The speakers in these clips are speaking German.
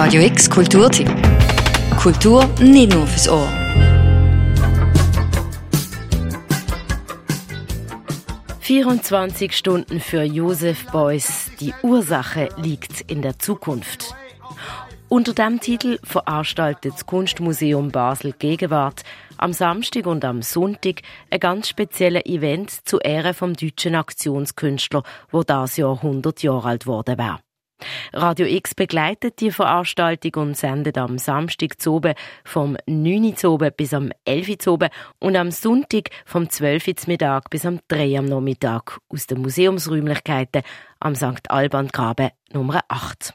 Radio X Kulturtipp. Kultur nicht nur fürs Ohr. »24 Stunden für Josef Beuys. Die Ursache liegt in der Zukunft.« Unter dem Titel veranstaltet das Kunstmuseum Basel Gegenwart am Samstag und am Sonntag ein ganz spezielles Event zu Ehren vom deutschen Aktionskünstler, wo das Jahr 100 Jahre alt wurde war. Radio X begleitet die Veranstaltung und sendet am Samstag zu oben vom 9 Uhr bis am 11 Uhr und am Sonntag vom 12 Uhr Mittag bis am 3 am Nachmittag aus den Museumsräumlichkeiten am St. Alban Graben Nummer 8.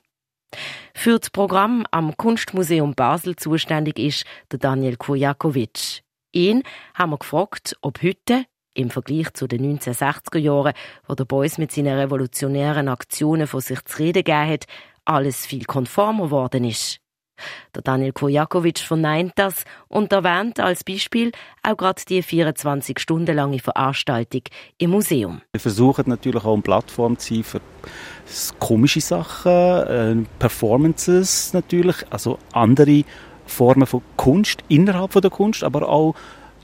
Für das Programm am Kunstmuseum Basel zuständig ist der Daniel Kujakovic. Ihn haben wir gefragt, ob heute, im Vergleich zu den 1960er Jahren, wo der Beuys mit seinen revolutionären Aktionen von sich zu reden gegeben hat, alles viel konformer worden ist. Der Daniel Kujakovic verneint das und erwähnt als Beispiel auch gerade die 24 Stunden lange Veranstaltung im Museum. Wir versuchen natürlich auch eine Plattform zu sein für komische Sachen, äh, Performances natürlich, also andere Formen von Kunst innerhalb von der Kunst, aber auch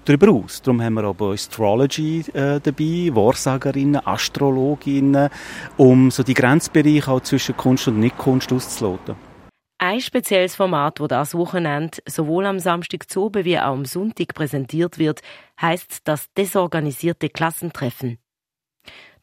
darüber aus. Darum haben wir bei Astrology äh, dabei, Wahrsagerinnen, Astrologinnen, um so die Grenzbereiche auch zwischen Kunst und Nicht-Kunst auszuloten. Ein spezielles Format, das das Wochenende sowohl am Samstag zu wie auch am Sonntag präsentiert wird, heißt das desorganisierte Klassentreffen.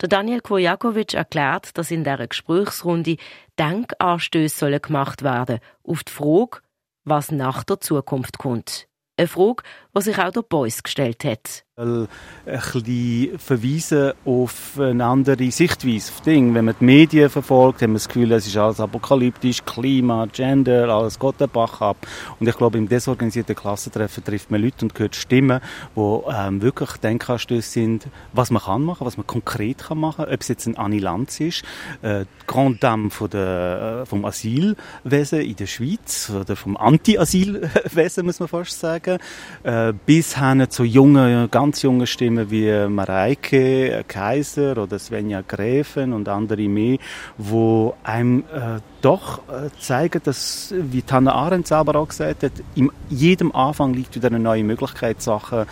Der Daniel Kurjakovic erklärt, dass in der Gesprächsrunde Denkanstöße gemacht werden auf die Frage, was nach der Zukunft kommt. Eine Frage, die sich auch der Beuys gestellt hat. Ein bisschen verweisen auf eine andere Sichtweise auf Dinge. Wenn man die Medien verfolgt, haben wir das Gefühl, es ist alles apokalyptisch, Klima, Gender, alles geht den Bach ab. Und ich glaube, im desorganisierten Klassentreffen trifft man Leute und hört Stimmen, die ähm, wirklich Denkanstöße sind, was man kann machen, was man konkret kann machen, ob es jetzt ein Annie Lanz ist, äh, Grand Dame von der, äh, vom Asylwesen in der Schweiz, oder vom Anti-Asylwesen, muss man fast sagen, äh, bis hin zu jungen, ganz ganz junge Stimmen wie Mareike Kaiser oder Svenja Gräfen und andere mehr, wo einem äh, doch äh, zeigen, dass, wie Hannah Arendt selber auch gesagt hat, in jedem Anfang liegt wieder eine neue Möglichkeit, Sachen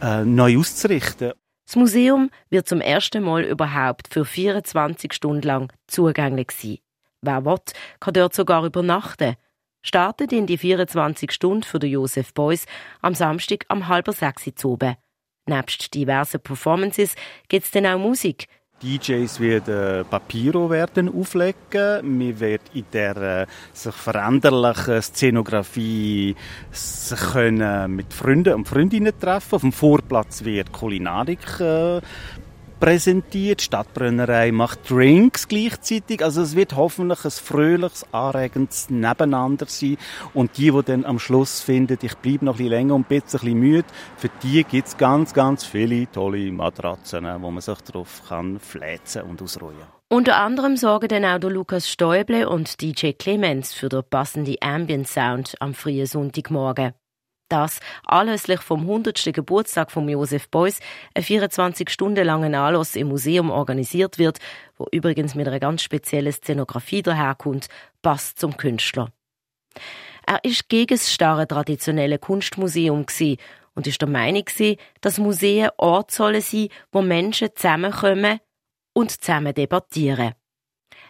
äh, neu auszurichten. Das Museum wird zum ersten Mal überhaupt für 24 Stunden lang zugänglich sein. Wer will, kann dort sogar übernachten. Startet in die 24 Stunden für den Josef Beuys am Samstag am halber sechs oben. Nebst diversen Performances gibt es dann auch Musik. DJs werden Papiro werden auflegen. Wir werden in der äh, sich veränderlichen Szenografie sich können mit Freunden und Freundinnen treffen. Auf dem Vorplatz wird Kulinarik äh, präsentiert. Stadtbrennerei macht Drinks gleichzeitig. Also es wird hoffentlich ein fröhliches, anregendes Nebeneinander sein. Und die, die dann am Schluss finden, ich bleibe noch ein bisschen länger und bin ein bisschen müde, für die gibt es ganz, ganz viele tolle Matratzen, wo man sich darauf kann fläzen und ausruhen. Unter anderem sorgen dann auch der Lukas Stäuble und DJ Clemens für den passenden Ambient Sound am frühen Sonntagmorgen dass anlässlich vom 100. Geburtstag von Josef Beuys ein 24 Stunden langer Anlass im Museum organisiert wird, wo übrigens mit einer ganz speziellen Szenografie daherkommt, passt zum Künstler. Er ist gegen das starre traditionelle Kunstmuseum und ist der Meinung dass Museen Orte sollen sein, wo Menschen zusammenkommen und zusammen debattieren.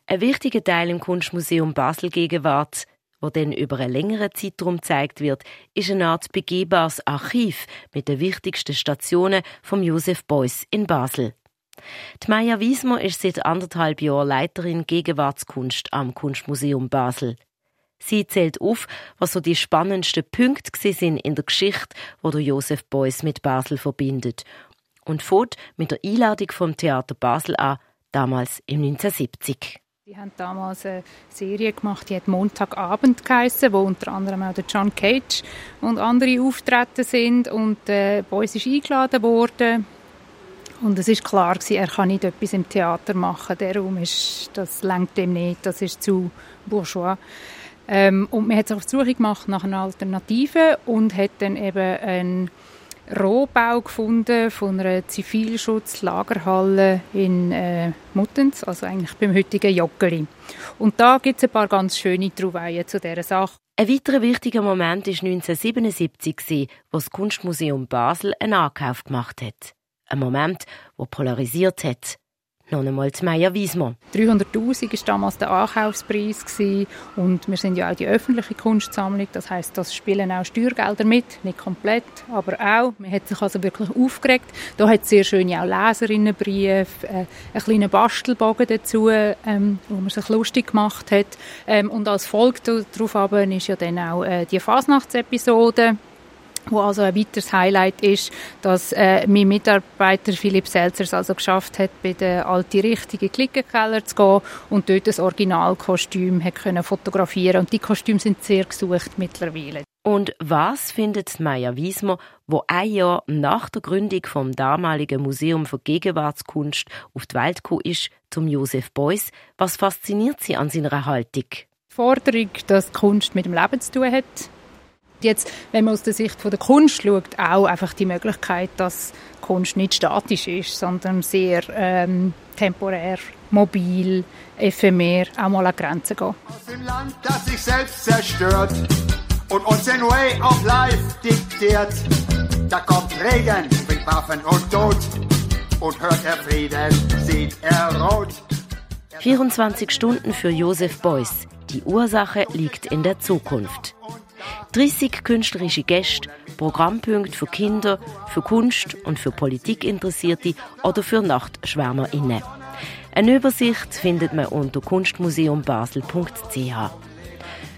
Ein wichtiger Teil im Kunstmuseum Basel Gegenwart wo dann über einen längeren Zeitraum gezeigt wird, ist eine Art begehbares Archiv mit den wichtigsten Stationen vom Josef Beuys in Basel. Die Maja Wiesmer ist seit anderthalb Jahren Leiterin Gegenwartskunst am Kunstmuseum Basel. Sie zählt auf, was so die spannendsten Punkte sind in der Geschichte, wo der Josef Beuys mit Basel verbindet, und fährt mit der Einladung vom Theater Basel an, damals im 1970. Sie haben damals eine Serie gemacht, die hat Montagabend geheissen, wo unter anderem auch der John Cage und andere auftreten sind und äh, uns ist eingeladen worden und es ist klar gewesen, er kann nicht etwas im Theater machen. Der Raum ist, das lenkt ihm nicht, das ist zu bourgeois. Ähm, und man hat sich auf die Suche gemacht nach einer Alternative und hat dann eben einen Rohbau gefunden von einer Zivilschutzlagerhalle in äh, Muttenz, also eigentlich beim heutigen Joggeli. Und da gibt es ein paar ganz schöne Trouvaillen zu dieser Sache. Ein weiterer wichtiger Moment war 1977, wo das Kunstmuseum Basel einen Ankauf gemacht hat. Ein Moment, der polarisiert hat. Noch einmal zu Meier Wiesmann. 300'000 war damals der Ankaufspreis und wir sind ja auch die öffentliche Kunstsammlung, das heißt, das spielen auch Steuergelder mit, nicht komplett, aber auch. Man hat sich also wirklich aufgeregt. Da hat es sehr schöne auch Leserinnenbriefe, äh, einen kleinen Bastelbogen dazu, ähm, wo man sich lustig gemacht hat. Ähm, und als Folge darauf ist ja dann auch äh, die Fasnachtsepisode wo also ein weiteres Highlight ist, dass äh, mein Mitarbeiter Philipp Selzer es also geschafft hat, bei der alte richtige Klickenkeller zu gehen und dort das Originalkostüm hat können fotografieren und die Kostüme sind sehr gesucht mittlerweile. Und was findet Maya Wiesmer, wo ein Jahr nach der Gründung vom damaligen Museum für Gegenwartskunst auf die Welt gekommen ist, zum Josef Beuys, was fasziniert sie an seiner Haltung? Die Forderung, dass Kunst mit dem Leben zu tun hat, Jetzt, wenn man aus der Sicht von der Kunst schaut, auch einfach die Möglichkeit, dass Kunst nicht statisch ist, sondern sehr ähm, temporär, mobil, ephemer, auch mal an Grenzen geht. Aus dem Land, das sich selbst zerstört und uns den Way of Life diktiert, da kommt Regen, bringt Waffen und Tod und hört er Frieden, sieht er rot. 24 Stunden für Josef Beuys. Die Ursache liegt in der Zukunft. 30 künstlerische Gäste, Programmpunkte für Kinder, für Kunst und für Politikinteressierte oder für NachtschwärmerInnen. Eine Übersicht findet man unter kunstmuseumbasel.ch.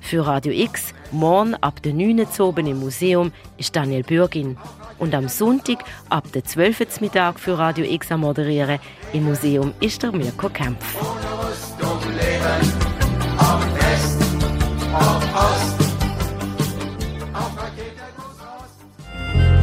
Für Radio X, morgen ab der 9 Uhr im Museum, ist Daniel Bürgin. Und am Sonntag ab der 12 Uhr Mittag für Radio X am Moderieren im Museum ist der Mirko Kempf.